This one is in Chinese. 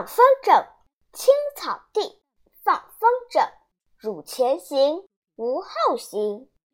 放风筝青草地放风筝汝前行吾后行。